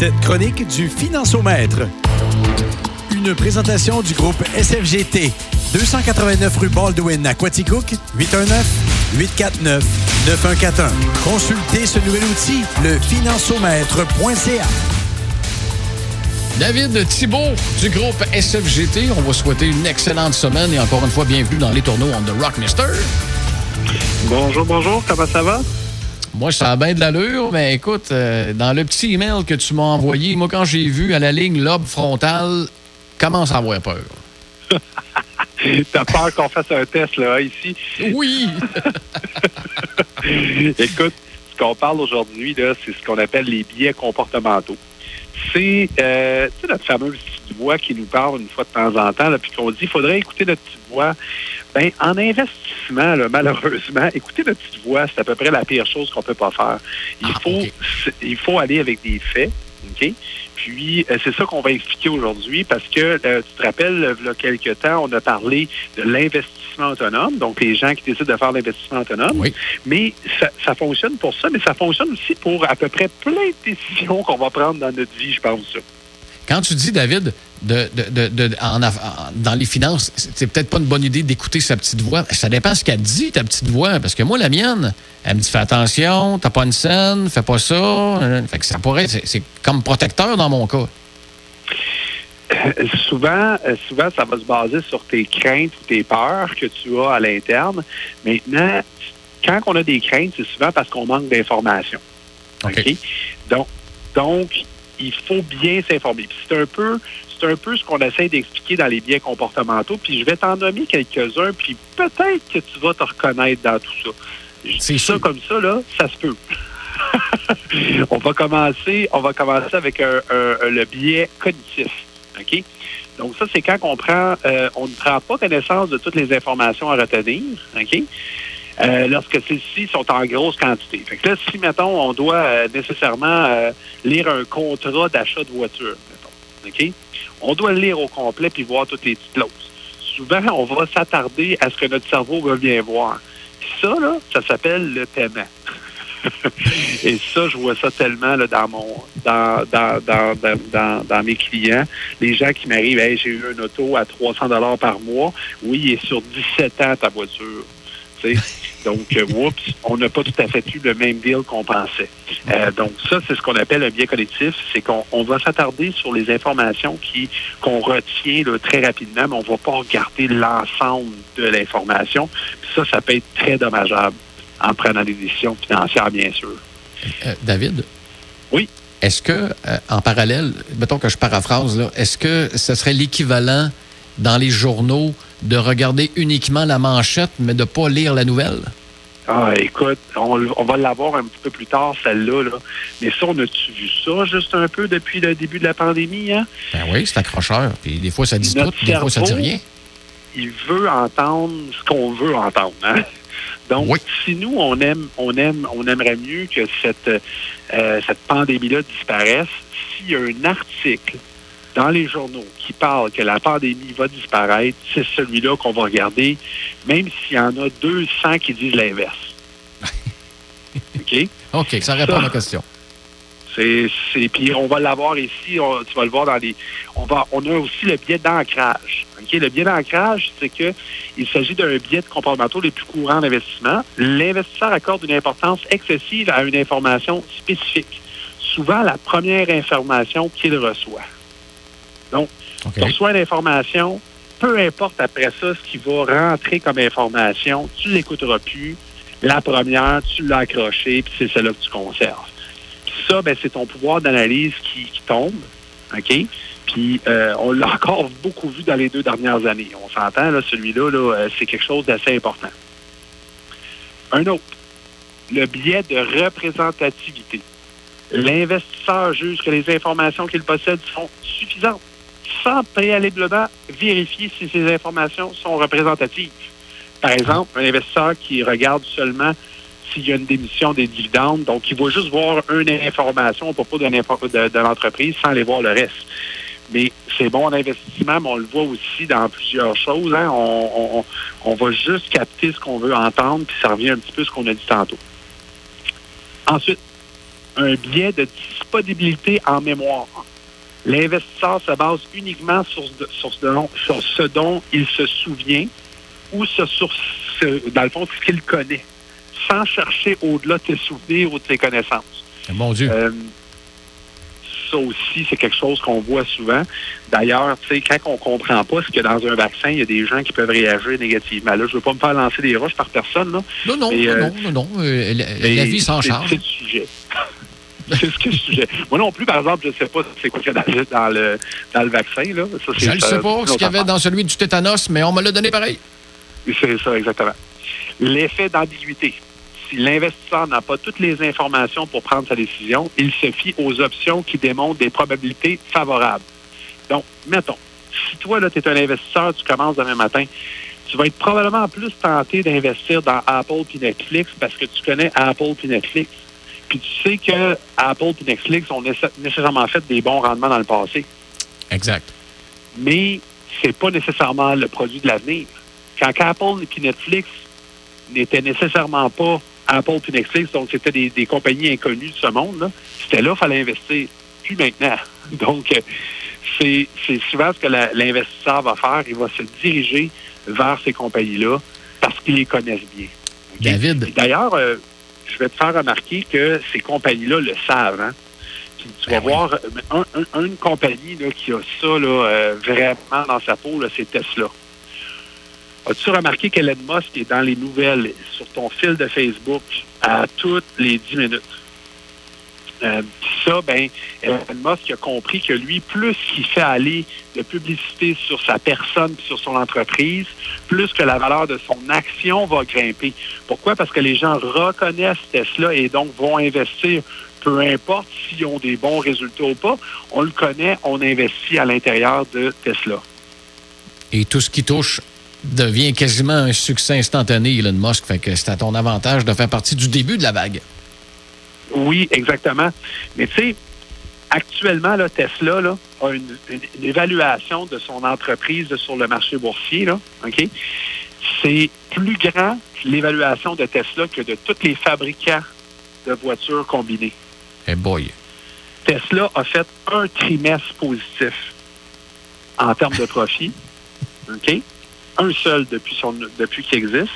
cette chronique du Financiomètre. Une présentation du groupe SFGT. 289 rue Baldwin à Quaticook, 819-849-9141. Consultez ce nouvel outil, le financiomètre.ca. David Thibault du groupe SFGT, on va souhaiter une excellente semaine et encore une fois, bienvenue dans les tourneaux on The Rock Mister. Bonjour, bonjour, comment ça va? Moi, ça a bien de l'allure, mais écoute, euh, dans le petit email que tu m'as envoyé, moi, quand j'ai vu à la ligne lobe frontal, commence à avoir peur. T'as peur qu'on fasse un test, là, ici? Oui! Écoute, ce qu'on parle aujourd'hui, là, c'est ce qu'on appelle les biais comportementaux. C'est euh, notre fameuse petite voix qui nous parle une fois de temps en temps, puis qu'on dit il faudrait écouter notre petite voix. Ben, en investissement, là, malheureusement, écouter notre petite voix, c'est à peu près la pire chose qu'on peut pas faire. Il, Ah, faut, il faut aller avec des faits. Puis, euh, c'est ça qu'on va expliquer aujourd'hui parce que, euh, tu te rappelles, il y a quelques temps, on a parlé de l'investissement autonome, donc les gens qui décident de faire l'investissement autonome. Oui. Mais ça, ça fonctionne pour ça, mais ça fonctionne aussi pour à peu près plein de décisions qu'on va prendre dans notre vie, je pense. Quand tu dis, David, de, de- de- en en- dans les finances, c'est peut-être pas une bonne idée d'écouter sa petite voix. Ça dépend ce qu'elle dit, ta petite voix. Parce que moi, la mienne, elle me dit fais attention, t'as pas une scène, fais pas ça. Fait que ça pourrait, c'est comme protecteur dans mon cas. Euh, souvent, euh, souvent, ça va se baser sur tes craintes ou tes peurs que tu as à l'interne. Maintenant, quand on a des craintes, c'est souvent parce qu'on manque d'informations. Donc, donc, il faut bien s'informer. Puis C'est un peu, c'est un peu ce qu'on essaie d'expliquer dans les biais comportementaux. Puis je vais t'en nommer quelques-uns, puis peut-être que tu vas te reconnaître dans tout ça. Je C'est dis ça comme ça, là, ça se peut. on va commencer, on va commencer avec un- le biais cognitif. OK? Donc, ça, c'est quand on prend, euh, on ne prend pas connaissance de toutes les informations à retenir, OK? Euh, lorsque celles-ci sont en grosse quantité. Fait que là, si, mettons, on doit euh, nécessairement lire un contrat d'achat de voiture, mettons, OK? On doit le lire au complet puis voir toutes les petites clauses. Souvent, on va s'attarder à ce que notre cerveau veut bien voir. Ça, là, ça s'appelle le paiement. Et ça, je vois ça tellement là, dans mon dans- dans mes clients. Les gens qui m'arrivent, hey, j'ai eu un auto à 300 dollars par mois. Oui, il est sur 17 ans ta voiture. Donc, euh, oups, on n'a pas tout à fait eu le même deal qu'on pensait. Euh, donc, ça, c'est ce qu'on appelle un biais collectif. C'est qu'on on va s'attarder sur les informations qui qu'on retient là, très rapidement, mais on ne va pas regarder l'ensemble de l'information. Puis ça, ça peut être très dommageable en prenant des décisions financières, bien sûr. Euh, David? Oui. Est-ce que, euh, en parallèle, mettons que je paraphrase, est-ce que ce serait l'équivalent dans les journaux de regarder uniquement la manchette, mais de ne pas lire la nouvelle? Ah, écoute, on, on va l'avoir un petit peu plus tard, celle-là. Là. Mais ça, on a-tu vu ça juste un peu depuis le début de la pandémie? Hein? Ben oui, c'est accrocheur. Puis des fois, ça dit tout, des fois, ça dit rien. il veut entendre ce qu'on veut entendre. Hein? Donc, Oui. si nous, on aime, on aime, on aimerait mieux que cette, euh, cette pandémie-là disparaisse, s'il y a un article dans les journaux qui parle que la pandémie va disparaître, c'est celui-là qu'on va regarder, même s'il y en a 200 qui disent l'inverse. OK? OK, ça répond à ma question. C'est, c'est, puis on va l'avoir ici, on- tu vas le voir dans les. On va, on a aussi le biais d'ancrage. Ok, Le biais d'ancrage, c'est que il s'agit d'un biais de comportementaux les plus courants d'investissement. L'investisseur accorde une importance excessive à une information spécifique, souvent la première information qu'il reçoit. Donc, OK. tu reçois une information, peu importe après ça ce qui va rentrer comme information, tu ne l'écouteras plus. La première, tu l'as accrochée, puis c'est celle-là que tu conserves. Puis ça, ben, c'est ton pouvoir d'analyse qui, qui tombe. OK? Puis euh, on l'a encore beaucoup vu dans les deux dernières années. On s'entend, là, celui-là, là, euh, c'est quelque chose d'assez important. Un autre, le biais de représentativité. L'investisseur juge que les informations qu'il possède sont suffisantes sans préalablement vérifier si ces informations sont représentatives. Par exemple, un investisseur qui regarde seulement s'il y a une démission des dividendes, donc il va juste voir une information à propos de, l'entreprise sans aller voir le reste. Mais c'est bon en investissement, mais on le voit aussi dans plusieurs choses. hein. On- on va juste capter ce qu'on veut entendre, puis ça revient un petit peu à ce qu'on a dit tantôt. Ensuite, un biais de disponibilité en mémoire. L'investisseur se base uniquement sur, sur, ce, dont, sur ce dont il se souvient ou sur ce, dans le fond, ce qu'il connaît, sans chercher au-delà de ses souvenirs ou de ses connaissances. Mon Dieu. Euh, ça aussi, c'est quelque chose qu'on voit souvent. D'ailleurs, tu sais, quand on comprend pas ce que dans un vaccin, il y a des gens qui peuvent réagir négativement. Là, je veux pas me faire lancer des roches par personne, là. Non, non, non, euh, non, non, euh, la, vie s'en charge. C'est le sujet. c'est ce que le sujet. Moi non plus, par exemple, je ne sais pas c'est quoi qu'il y a dans, le, dans le vaccin. Là. je ne sais pas ce qu'il y avait dans celui du tétanos, mais on me l'a donné pareil. C'est ça, exactement. L'effet d'ambiguïté si l'investisseur n'a pas toutes les informations pour prendre sa décision, il se fie aux options qui démontrent des probabilités favorables. Donc, mettons, si toi, là, tu es un investisseur, tu commences demain matin, tu vas être probablement plus tenté d'investir dans Apple puis Netflix parce que tu connais Apple puis Netflix. Puis tu sais que Apple et Netflix ont nécessairement fait des bons rendements dans le passé. Exact. Mais c'est pas nécessairement le produit de l'avenir. Quand Apple et Netflix n'étaient nécessairement pas Apple et Netflix, donc c'était des, compagnies inconnues de ce monde, c'était là qu'il fallait investir. Puis maintenant. Donc, euh, c'est souvent ce que l'investisseur va faire. Il va se diriger vers ces compagnies-là parce qu'ils les connaissent bien. David. D'ailleurs, euh, je vais te faire remarquer que ces compagnies-là le savent. Hein? tu vas ben voir une compagnie qui a ça euh, vraiment dans sa peau, c'est Tesla. As-tu remarqué qu'Elon Musk est dans les nouvelles sur ton fil de Facebook à toutes les 10 minutes? Euh, ça, ben, Elon Musk a compris que lui, plus il fait aller de publicité sur sa personne sur son entreprise, plus que la valeur de son action va grimper. Pourquoi? Parce que les gens reconnaissent Tesla et donc vont investir. Peu importe s'ils ont des bons résultats ou pas, on le connaît, on investit à l'intérieur de Tesla. Et tout ce qui touche devient quasiment un succès instantané, Elon Musk. Fait que c'est à ton avantage de faire partie du début de la vague. Oui, exactement. Mais tu sais, actuellement, là, Tesla là, a une, évaluation de son entreprise sur le marché boursier. Là, OK? C'est plus grand l'évaluation de Tesla que de tous les fabricants de voitures combinés. Hey boy. Tesla a fait un trimestre positif en termes de profit. OK? un seul depuis, son, depuis qu'il existe.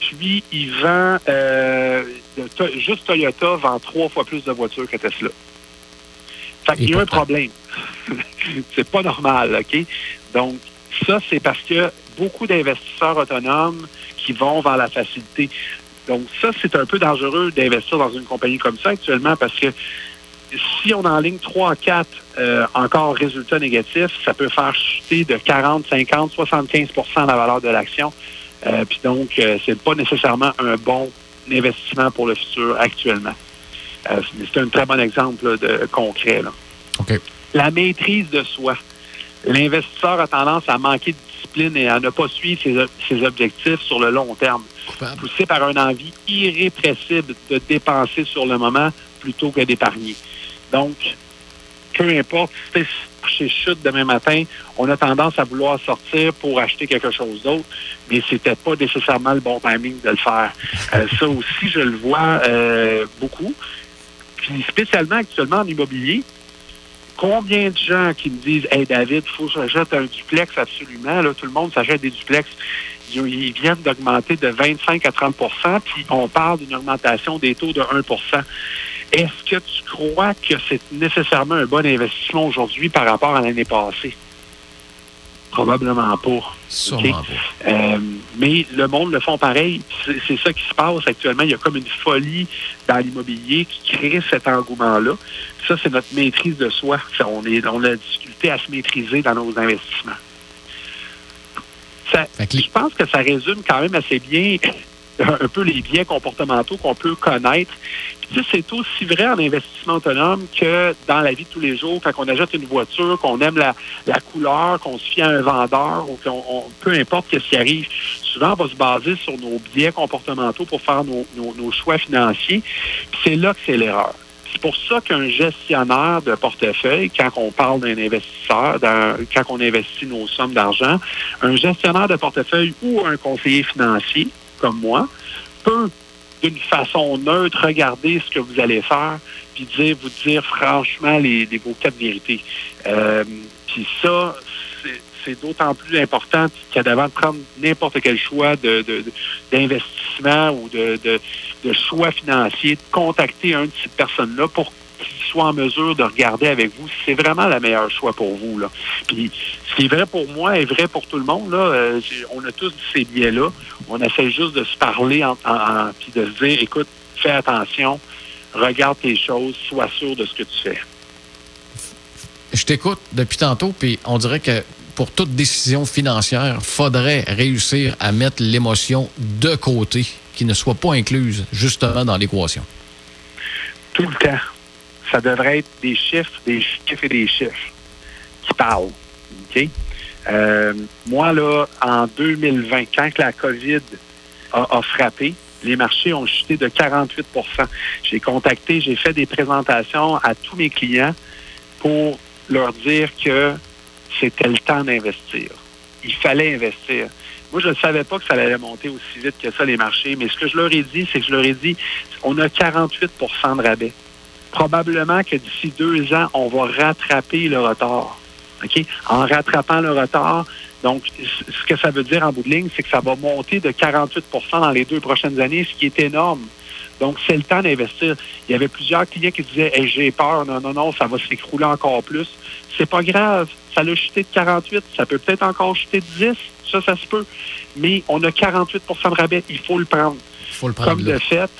Puis, il vend, juste Toyota vend trois fois plus de voitures que Tesla. Fait qu'il y a un problème. c'est pas normal, OK? Donc, ça, c'est parce que beaucoup d'investisseurs autonomes qui vont vers la facilité. Donc, ça, c'est un peu dangereux d'investir dans une compagnie comme ça actuellement parce que si on en ligne 3 à 4 euh, encore résultats négatifs, ça peut faire chuter de 40, 50, 75% la valeur de l'action. Euh, puis donc, euh, c'est pas nécessairement un bon investissement pour le futur actuellement. c'est un très bon exemple de concret. Là. La maîtrise de soi. L'investisseur a tendance à manquer de discipline et à ne pas suivre ses, ses objectifs sur le long terme. Poussé par une envie irrépressible de dépenser sur le moment plutôt que d'épargner. Donc, peu importe chez chute demain matin, on a tendance à vouloir sortir pour acheter quelque chose d'autre, mais c'était pas nécessairement le bon timing de le faire. Euh, ça aussi, je le vois euh, beaucoup. Puis spécialement actuellement en immobilier, combien de gens qui me disent Hey David, il faut que j'achète un duplex absolument, là, tout le monde s'achète des duplex. Ils viennent d'augmenter de 25 à 30% puis on parle d'une augmentation des taux de 1 est-ce que tu crois que c'est nécessairement un bon investissement aujourd'hui par rapport à l'année passée? Probablement pas. Sûrement pas. Euh, mais le monde le font pareil. C'est ça qui se passe actuellement. Il y a comme une folie dans l'immobilier qui crée cet engouement-là. Ça, c'est notre maîtrise de soi. On, est, on a la difficulté à se maîtriser dans nos investissements. je pense que ça résume quand même assez bien un peu les biais comportementaux qu'on peut connaître. Puis, c'est aussi vrai en investissement autonome que dans la vie de tous les jours, quand on achète une voiture, qu'on aime la, la couleur, qu'on se fie à un vendeur ou qu'on peu importe ce qui arrive, souvent on va se baser sur nos biais comportementaux pour faire nos, nos, choix financiers. Puis c'est là que c'est l'erreur. C'est pour ça qu'un gestionnaire de portefeuille, quand on parle d'un investisseur, quand on investit nos sommes d'argent, un gestionnaire de portefeuille ou un conseiller financier, comme moi, peut d'une façon neutre, regarder ce que vous allez faire, puis dire, vous dire franchement les, les vos quatre vérités. Euh, puis ça, c'est d'autant plus important qu'avant de prendre n'importe quel choix d'investissement ou de, de, choix financier, de contacter un de ces personnes-là pour soit en mesure de regarder avec vous si c'est vraiment le meilleur choix pour vous. Là. Puis ce qui est vrai pour moi est vrai pour tout le monde. Là. Euh, on a tous ces biais-là. On essaie juste de se parler en, puis de se dire, écoute, fais attention, regarde tes choses, sois sûr de ce que tu fais. Je t'écoute depuis tantôt, puis on dirait que pour toute décision financière, faudrait réussir à mettre l'émotion de côté, qui ne soit pas incluse justement dans l'équation. Tout le temps. Ça devrait être des chiffres, des chiffres et des chiffres qui parlent. Euh, moi, là, en 2020, quand la COVID a, a frappé, les marchés ont chuté de 48% J'ai contacté, j'ai fait des présentations à tous mes clients pour leur dire que c'était le temps d'investir. Il fallait investir. Moi, je ne savais pas que ça allait monter aussi vite que ça, les marchés, mais ce que je leur ai dit, c'est que je leur ai dit, on a 48% de rabais. Probablement que d'ici deux ans, on va rattraper le retard. OK? En rattrapant le retard, donc, ce que ça veut dire en bout de ligne, c'est que ça va monter de 48% dans les deux prochaines années, ce qui est énorme. Donc, c'est le temps d'investir. Il y avait plusieurs clients qui disaient j'ai peur, non, non, non, ça va s'écrouler encore plus. C'est pas grave. Ça l'a chuté de 48. Ça peut peut-être encore chuter de 10. Ça, ça se peut. Mais on a 48% de rabais. Il faut le prendre. Il faut le prendre. Comme de fait,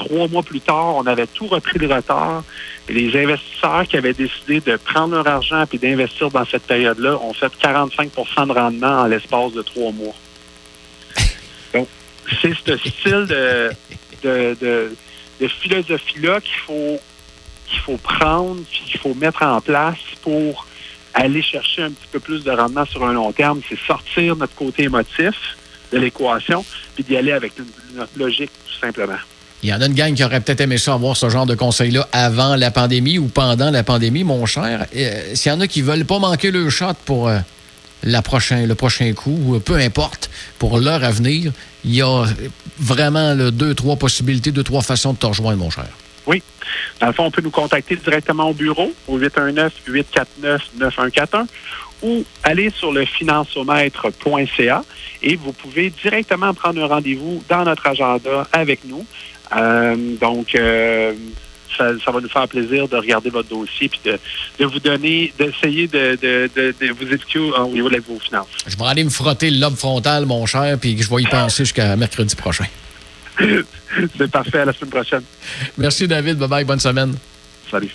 trois mois plus tard, on avait tout repris de retard. Et les investisseurs qui avaient décidé de prendre leur argent et d'investir dans cette période-là ont fait 45% de rendement en l'espace de trois mois. Donc, c'est ce style de, de, de, philosophie-là qu'il faut, qu'il faut prendre, qu'il faut mettre en place pour aller chercher un petit peu plus de rendement sur un long terme. C'est sortir notre côté émotif de l'équation, puis d'y aller avec notre logique, tout simplement. Il y en a une gang qui aurait peut-être aimé ça avoir ce genre de conseil-là avant la pandémie ou pendant la pandémie, mon cher. Euh, s'il y en a qui veulent pas manquer le shot pour euh, prochain, le prochain coup, peu importe, pour leur avenir, il y a vraiment deux, trois possibilités, deux, trois façons de te rejoindre, mon cher. Oui. Dans le fond, on peut nous contacter directement au bureau au 819-849-9141 ou aller sur le financiomètre.ca et vous pouvez directement prendre un rendez-vous dans notre agenda avec nous. Euh, donc, euh, ça, va nous faire plaisir de regarder votre dossier et de, vous donner, d'essayer de, vous éduquer au niveau de vos finances. Je vais aller me frotter le lobe frontal, mon cher, puis je vais y penser jusqu'à mercredi prochain. C'est parfait. À la semaine prochaine. Merci, David. Bye-bye. Bonne semaine. Salut.